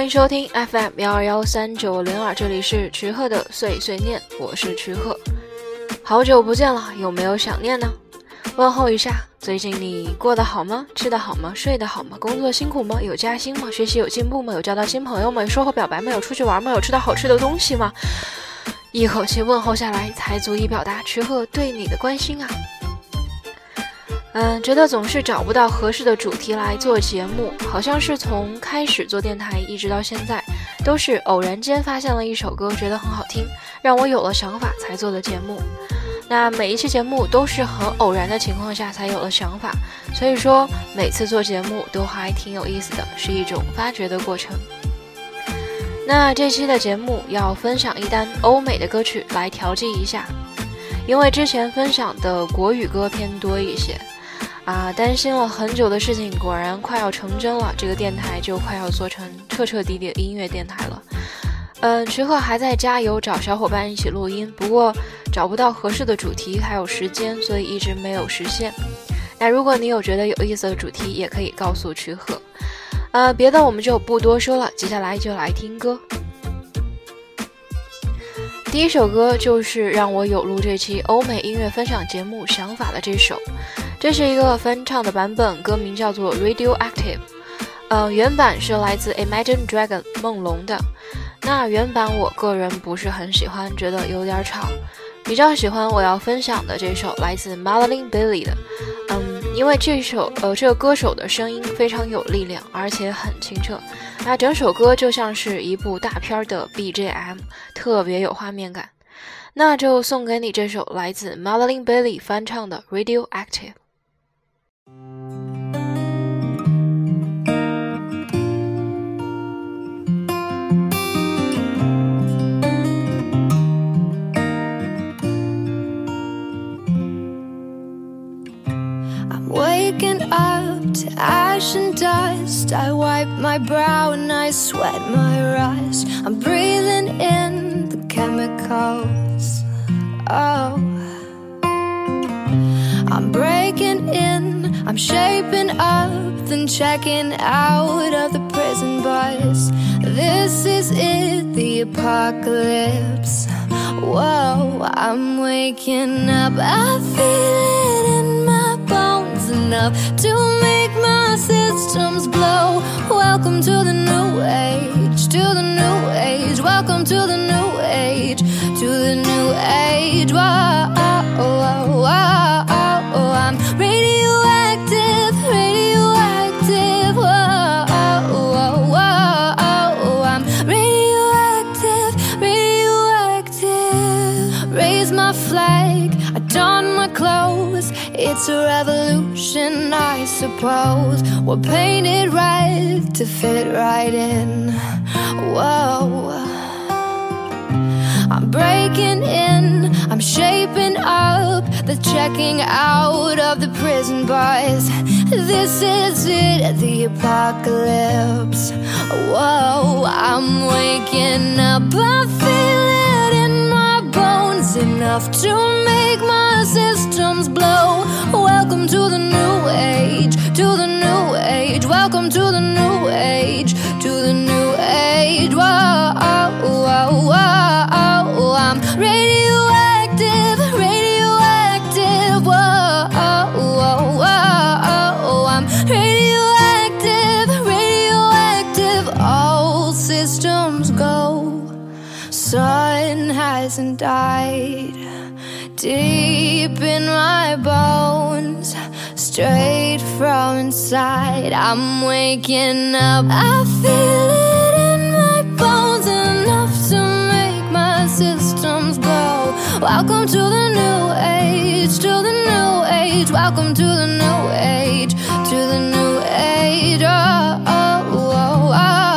欢迎收听 FM 幺二幺三九零二，这里是池鹤的碎碎念，我是池鹤。好久不见了，有没有想念呢？问候一下，最近你过得好吗？吃得好吗？睡得好吗？工作辛苦吗？有加薪吗？学习有进步吗？有交到新朋友吗？有收获表白吗？有出去玩吗？有吃到好吃的东西吗？一口气问候下来，才足以表达池鹤对你的关心啊。嗯，觉得总是找不到合适的主题来做节目，好像是从开始做电台一直到现在，都是偶然间发现了一首歌，觉得很好听，让我有了想法才做的节目。那每一期节目都是很偶然的情况下才有了想法，所以说每次做节目都还挺有意思的，是一种发掘的过程。那这期的节目要分享一单欧美的歌曲来调剂一下，因为之前分享的国语歌偏多一些。啊，担心了很久的事情果然快要成真了，这个电台就快要做成彻彻底底的音乐电台了。嗯，池鹤还在加油找小伙伴一起录音，不过找不到合适的主题还有时间，所以一直没有实现。那如果你有觉得有意思的主题，也可以告诉池鹤。呃，别的我们就不多说了，接下来就来听歌。第一首歌就是让我有录这期欧美音乐分享节目想法的这首。这是一个翻唱的版本，歌名叫做《Radioactive》。呃，原版是来自 Imagine Dragon 梦龙的。那原版我个人不是很喜欢，觉得有点吵。比较喜欢我要分享的这首来自 Madeline Bailey 的。嗯，因为这首呃这个歌手的声音非常有力量，而且很清澈。那整首歌就像是一部大片的 BGM，特别有画面感。那就送给你这首来自 Madeline Bailey 翻唱的《Radioactive》。Dust. I wipe my brow and I sweat my rust. I'm breathing in the chemicals. Oh, I'm breaking in, I'm shaping up, then checking out of the prison bus. This is it, the apocalypse. Whoa, I'm waking up, I feel it enough to make my systems blow. Welcome to the new age, to the new age. Welcome to the new age, to the new age. Whoa, whoa, whoa, It's a revolution, I suppose. We're painted red to fit right in. Whoa. I'm breaking in, I'm shaping up, the checking out of the prison bars. This is it, the apocalypse. Whoa, I'm waking up, I feel enough to make my systems blow. Welcome to the new age, to the new age. Welcome to the new age, to the new age. Whoa, whoa, whoa, I'm Hasn't died deep in my bones, straight from inside. I'm waking up, I feel it in my bones enough to make my systems go. Welcome to the new age, to the new age. Welcome to the new age, to the new age. Oh, oh, oh, oh,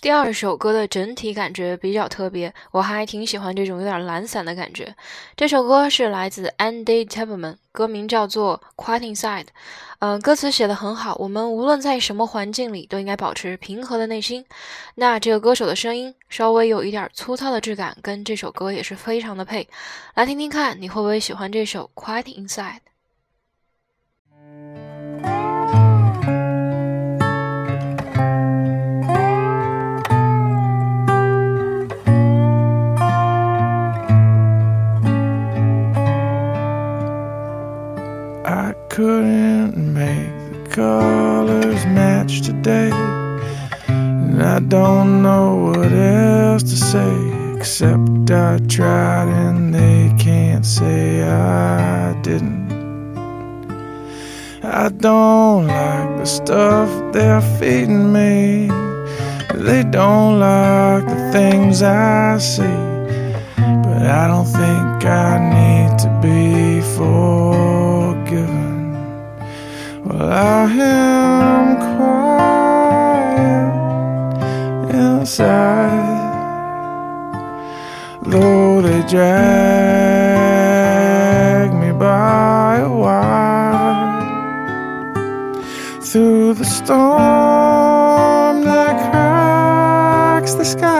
第二首歌的整体感觉比较特别，我还挺喜欢这种有点懒散的感觉。这首歌是来自 Andy Tubman，歌名叫做《Quiet Inside》。嗯，歌词写的很好，我们无论在什么环境里都应该保持平和的内心。那这个歌手的声音稍微有一点粗糙的质感，跟这首歌也是非常的配。来听听看，你会不会喜欢这首《Quiet Inside》？couldn't make the colors match today. And I don't know what else to say, except I tried and they can't say I didn't. I don't like the stuff they're feeding me. They don't like the things I see. But I don't think I need to be forgiven. Well, I am quiet inside, though they drag me by a wire through the storm that cracks the sky.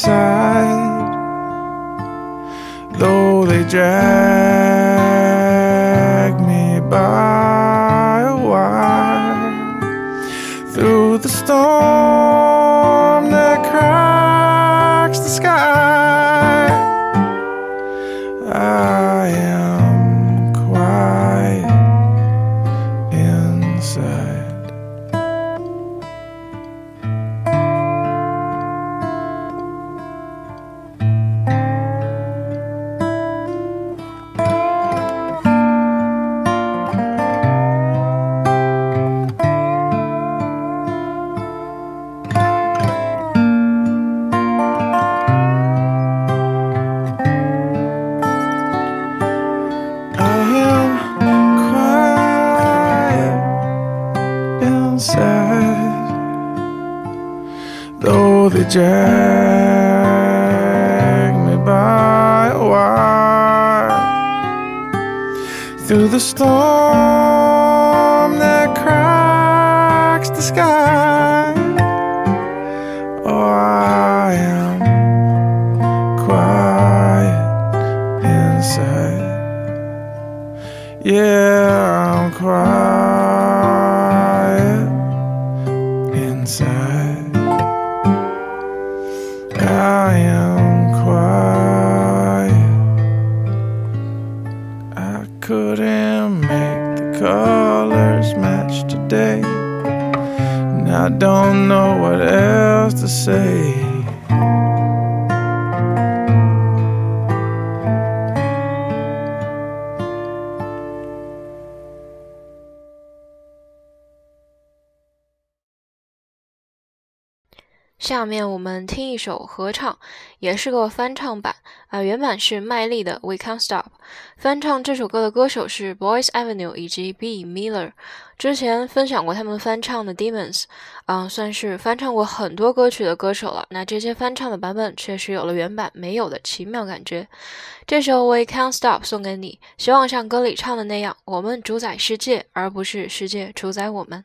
inside, though they drag Yeah, I'm quiet inside. I am quiet. I couldn't make the colors match today. And I don't know what else to say. 下面我们听一首合唱，也是个翻唱版啊、原版是麦莉的《We Can't Stop》，翻唱这首歌的歌手是 Boys Avenue 以及 B Miller。之前分享过他们翻唱的《Demons》，嗯，算是翻唱过很多歌曲的歌手了。那这些翻唱的版本确实有了原版没有的奇妙感觉。这首《We Can't Stop》送给你，希望像歌里唱的那样，我们主宰世界，而不是世界主宰我们。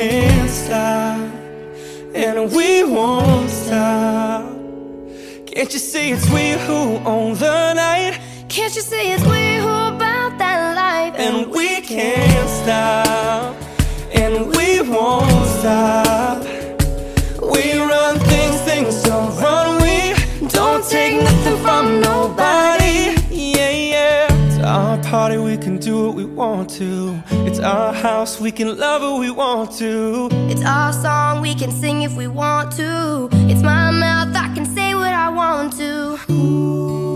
can't stop, and we won't stop. Can't you see it's we who own the night? Can't you see it's we who about that life? And we can't stop, and we won't stop. We run things, things don't run. We don't take nothing from nobody. Yeah, yeah. It's our party, we can do what we want to. It's our house, we can love who we want to. It's our song, we can sing if we want to. It's my mouth, I can say what I want to. Ooh,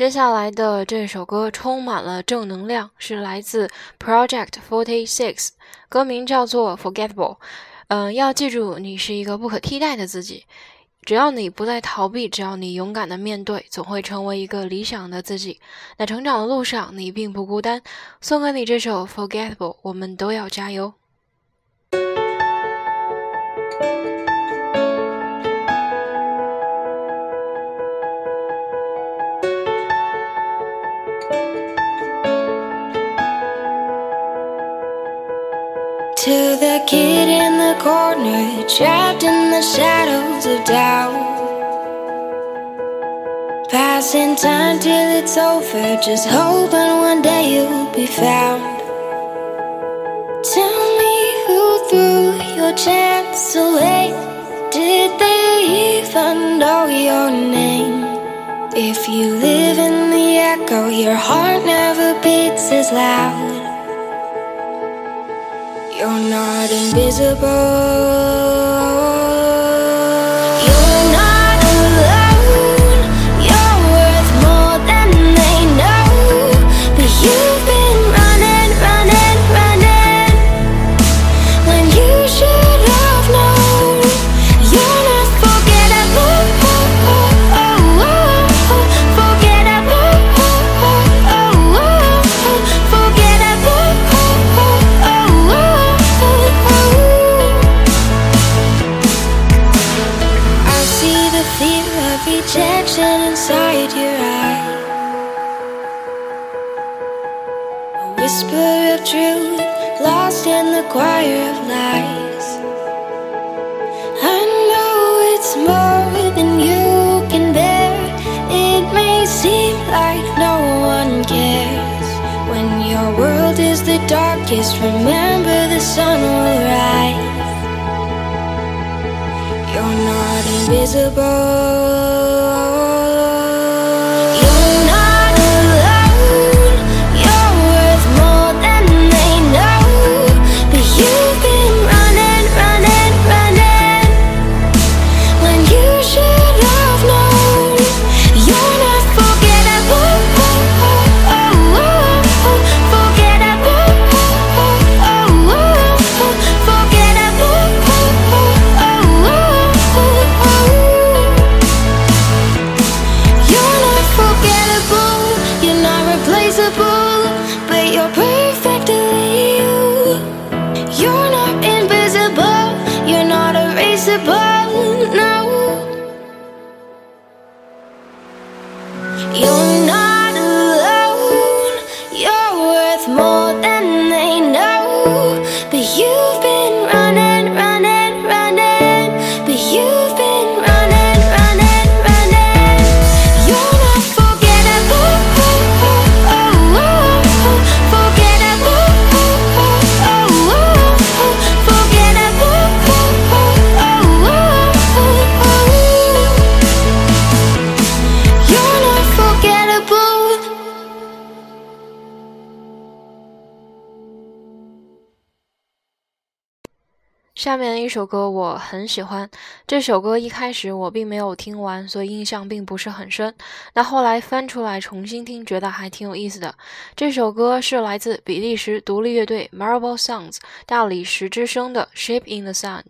接下来的这首歌充满了正能量，是来自 Project Forty Six，歌名叫做 Forgettable。嗯，要记住，你是一个不可替代的自己。只要你不再逃避，只要你勇敢的面对，总会成为一个理想的自己。那成长的路上，你并不孤单。送给你这首 Forgettable，我们都要加油。To the kid in the corner, trapped in the shadows of doubt. Passing time till it's over, just hoping one day you'll be found. Tell me who threw your chance away. Did they even know your name? If you live in the echo, your heart never beats as loud. You're not invisible. Darkest, remember the sun will rise. You're not invisible. 这首歌我很喜欢，这首歌一开始我并没有听完，所以印象并不是很深。那后来翻出来重新听，觉得还挺有意思的。这首歌是来自比利时独立乐队 Marble Sounds 大理石之声的《Shape in the Sand》。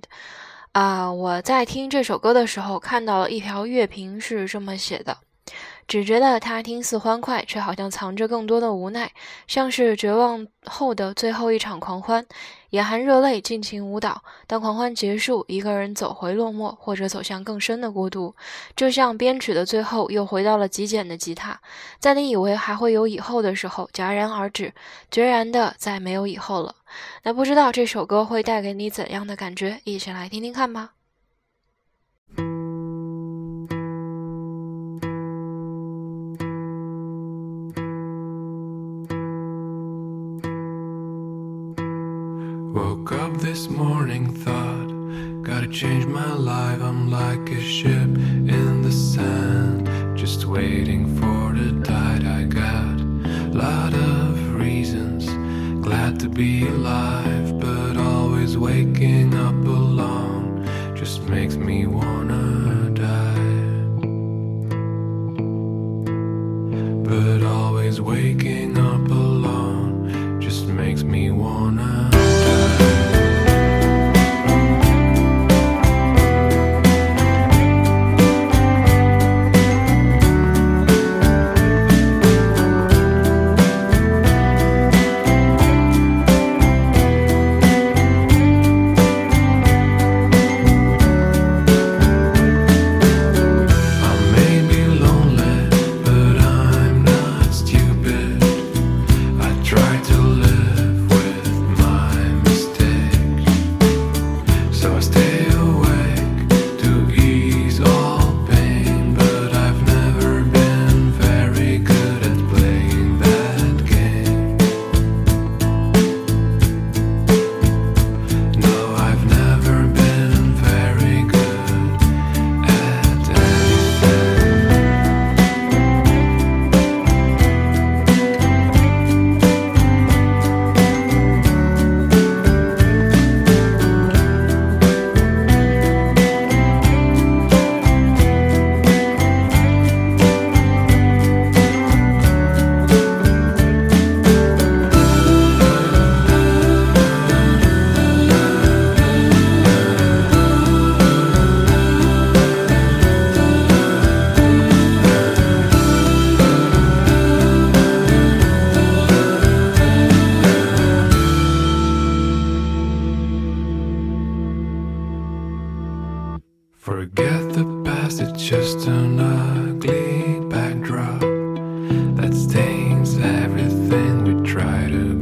啊、我在听这首歌的时候看到了一条乐评是这么写的。只觉得它听似欢快，却好像藏着更多的无奈，像是绝望后的最后一场狂欢，眼含热泪，尽情舞蹈。当狂欢结束，一个人走回落寞，或者走向更深的孤独，就像编曲的最后又回到了极简的吉他，在你以为还会有以后的时候戛然而止，决然的再没有以后了。那不知道这首歌会带给你怎样的感觉？一起来听听看吧。This morning, thought, gotta change my life. I'm like a ship in the sand, just waiting for the tide. I got a lot of reasons, glad to be alive, but always waking up alone just makes me wanna Forget the past, it's just an ugly backdrop that stains everything we try to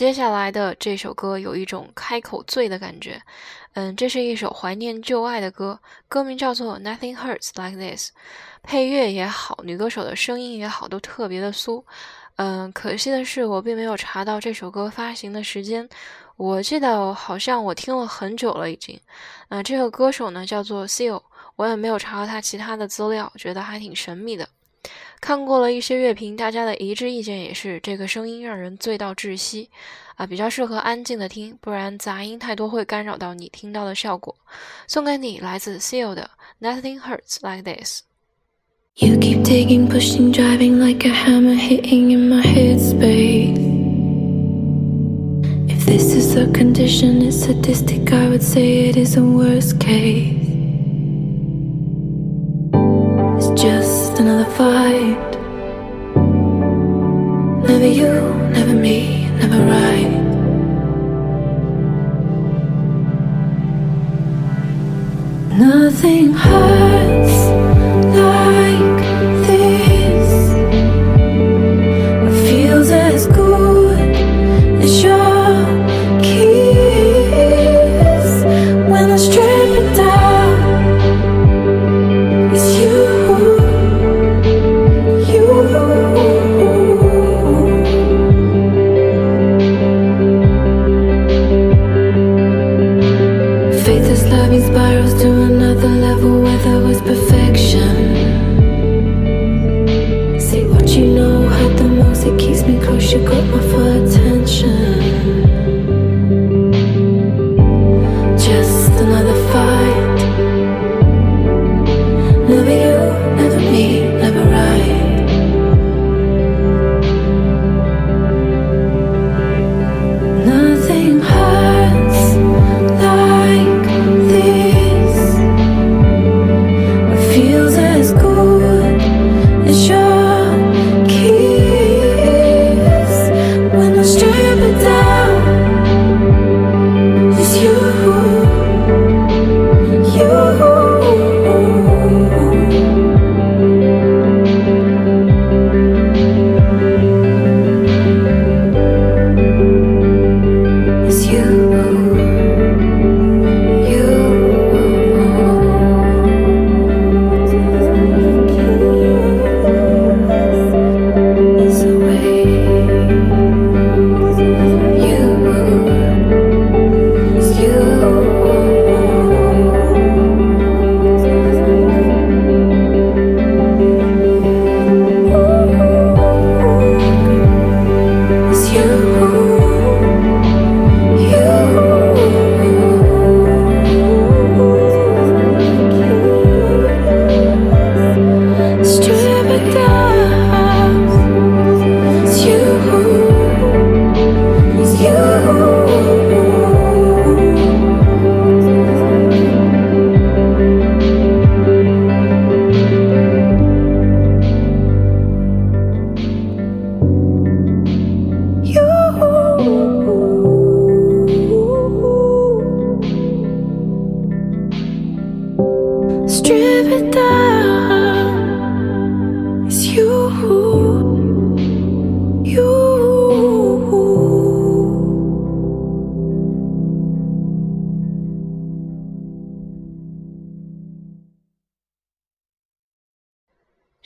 接下来的这首歌有一种开口醉的感觉。嗯，这是一首怀念旧爱的歌，歌名叫做《Nothing Hurts Like This》，配乐也好，女歌手的声音也好，都特别的酥。嗯，可惜的是，我并没有查到这首歌发行的时间。我记得好像我听了很久了已经。那这个歌手呢，叫做 Seal，我也没有查到他其他的资料，觉得还挺神秘的。看过了一些乐评，大家的一致意见也是这个声音让人醉到窒息，啊，比较适合安静的听，不然杂音太多会干扰到你听到的效果。送给你来自 Seal 的 Nothing Hurts Like This。You keep taking, pushing, driving like a hammer hitting in my headspace. If this is a condition, it's sadistic, I would say it is a worst case. It's just another fight. Never you, never me, never right. Nothing hurts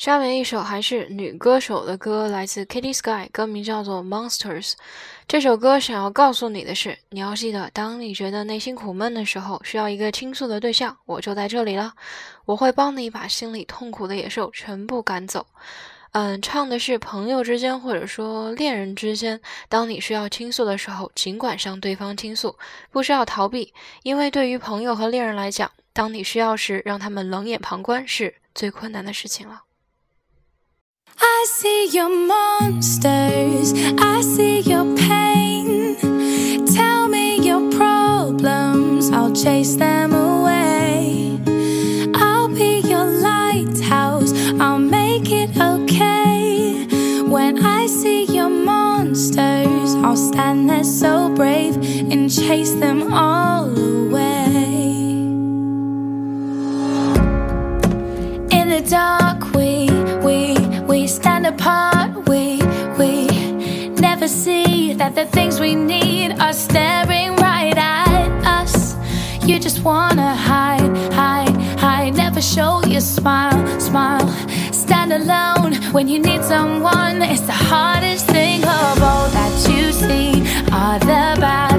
下面一首还是女歌手的歌，来自 Kitty Sky，歌名叫做《Monsters》。这首歌想要告诉你的是，你要记得，当你觉得内心苦闷的时候，需要一个倾诉的对象，我就在这里了。我会帮你把心里痛苦的野兽全部赶走。嗯，唱的是朋友之间或者说恋人之间，当你需要倾诉的时候，尽管向对方倾诉，不需要逃避，因为对于朋友和恋人来讲，当你需要时，让他们冷眼旁观是最困难的事情了。I see your monsters, I see your pain. Tell me your problems, I'll chase them away. I'll be your lighthouse, I'll make it okay. When I see your monsters, I'll stand there so brave and chase them all away. stand apart. We, we never see that the things we need are staring right at us. You just wanna hide, hide, hide. Never show your smile, smile. Stand alone when you need someone. It's the hardest thing of all that you see are the bad.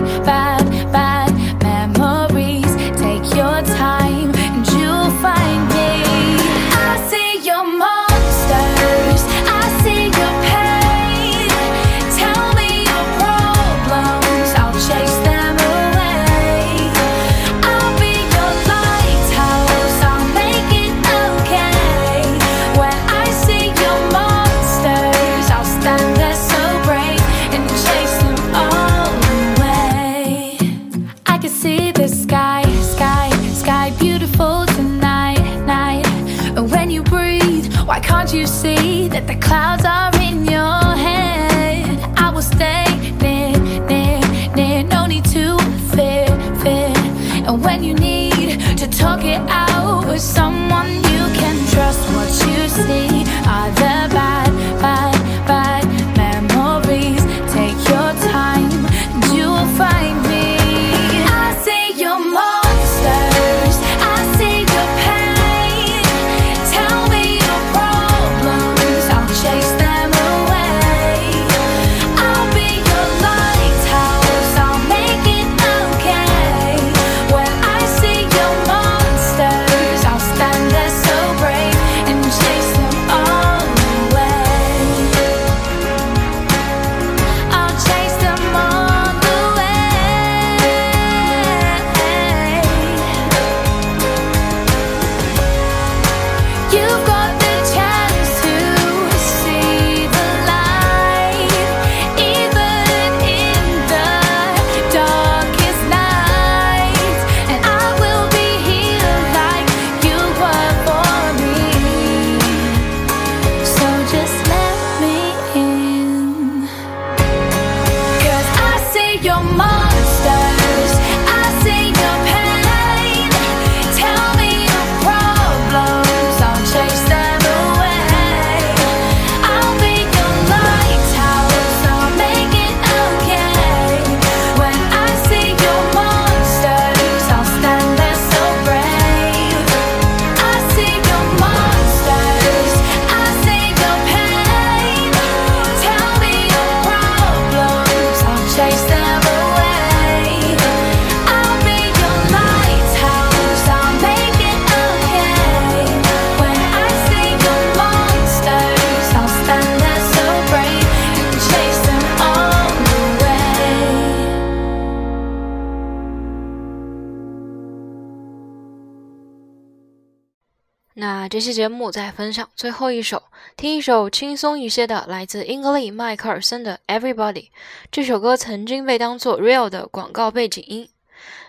这期节目再分享最后一首，听一首轻松一些的来自英格丽·迈克尔森的 Everybody。这首歌曾经被当做 real 的广告背景音，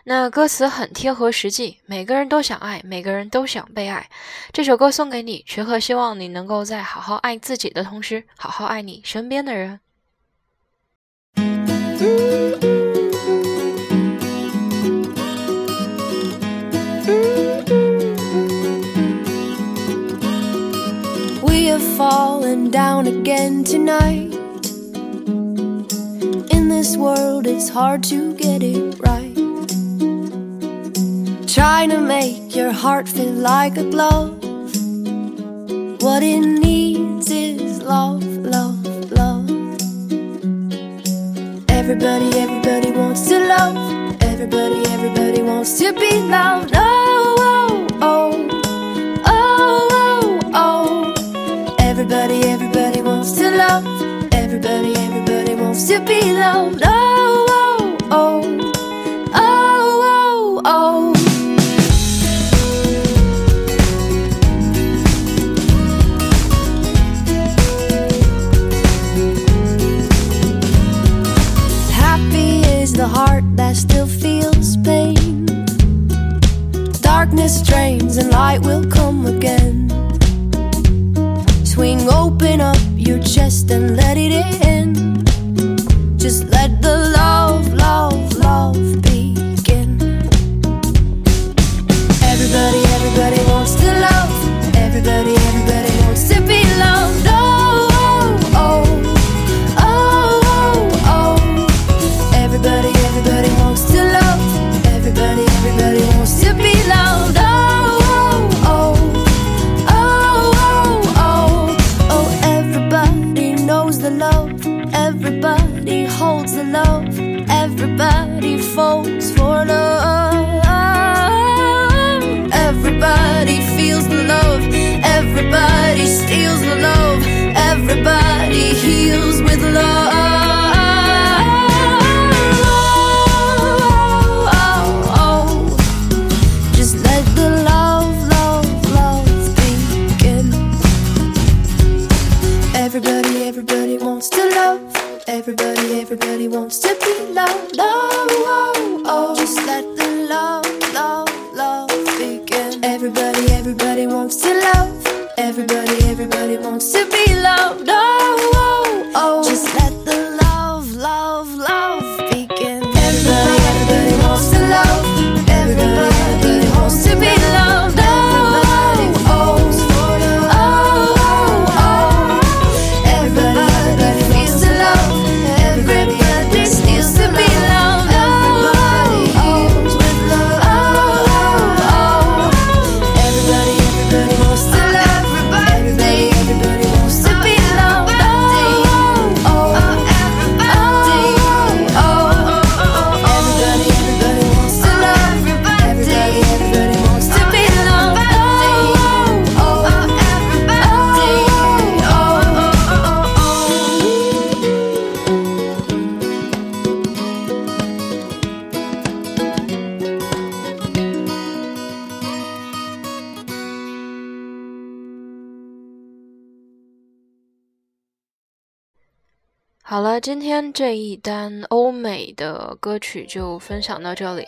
那歌词很贴合实际，每个人都想爱，每个人都想被爱。这首歌送给你，学会希望你能够在好好爱自己的同时，好好爱你身边的人。falling down again tonight. In this world, it's hard to get it right. Trying to make your heart feel like a glove. What it needs. everybody folds 好了，今天这一单欧美的歌曲就分享到这里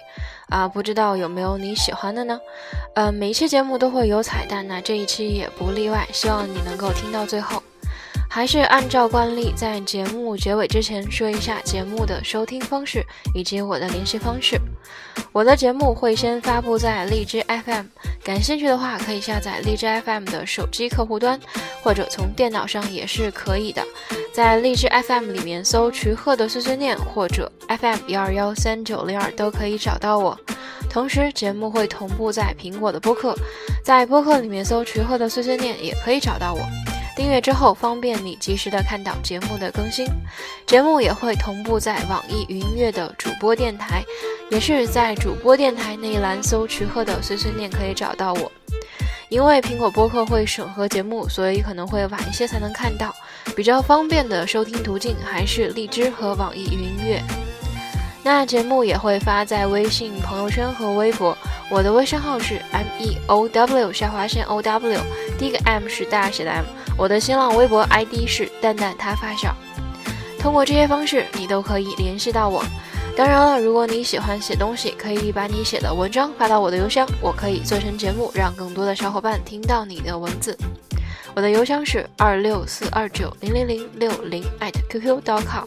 啊，不知道有没有你喜欢的呢？呃，每一期节目都会有彩蛋，那这一期也不例外，希望你能够听到最后。还是按照惯例，在节目结尾之前说一下节目的收听方式以及我的联系方式。我的节目会先发布在荔枝 FM，感兴趣的话可以下载荔枝 FM 的手机客户端，或者从电脑上也是可以的。在荔枝 FM 里面搜“徐鹤的碎碎念”或者 FM 幺二幺三九零二都可以找到我。同时，节目会同步在苹果的播客，在播客里面搜“徐鹤的碎碎念”也可以找到我。订阅之后，方便你及时的看到节目的更新。节目也会同步在网易云音乐的主播电台，也是在主播电台那一栏搜“徐鹤的碎碎念”可以找到我。因为苹果播客会审核节目，所以可能会晚一些才能看到。比较方便的收听途径还是荔枝和网易云音乐。那节目也会发在微信朋友圈和微博，我的微信号是 m e o w 下划线 o w，第一个 m 是大写的 M。我的新浪微博 ID 是蛋蛋他发小。通过这些方式，你都可以联系到我。当然了，如果你喜欢写东西，可以把你写的文章发到我的邮箱，我可以做成节目，让更多的小伙伴听到你的文字。我的邮箱是二六四二九零零零六零 @QQ.com。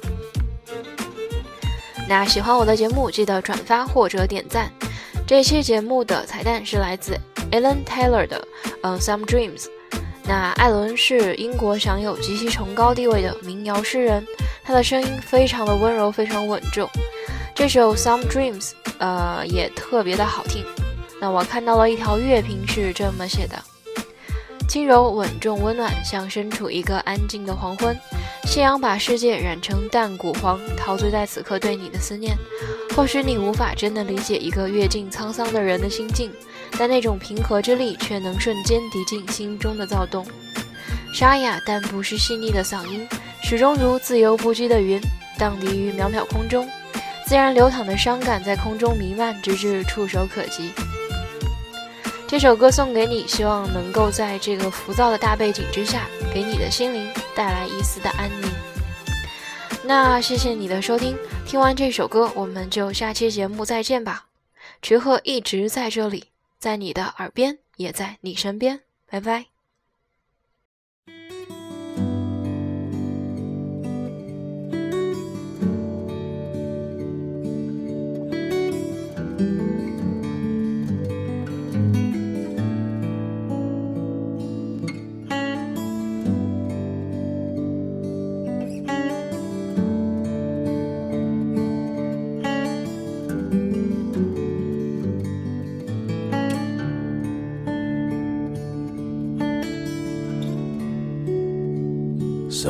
那喜欢我的节目，记得转发或者点赞。这期节目的彩蛋是来自 Alan Taylor 的，嗯，Some Dreams。那艾伦是英国享有极其崇高地位的民谣诗人，他的声音非常的温柔，非常稳重。这首 Some Dreams，呃，也特别的好听。那我看到了一条乐评是这么写的。轻柔、稳重、温暖，像身处一个安静的黄昏。夕阳把世界染成淡古黄，陶醉在此刻对你的思念。或许你无法真的理解一个阅尽沧桑的人的心境，但那种平和之力却能瞬间涤尽心中的躁动。沙哑但不失细腻的嗓音，始终如自由不羁的云，荡涤于渺渺空中。自然流淌的伤感在空中弥漫，直至触手可及。这首歌送给你，希望能够在这个浮躁的大背景之下，给你的心灵带来一丝的安宁。那谢谢你的收听，听完这首歌，我们就下期节目再见吧。池鹤一直在这里，在你的耳边，也在你身边。拜拜。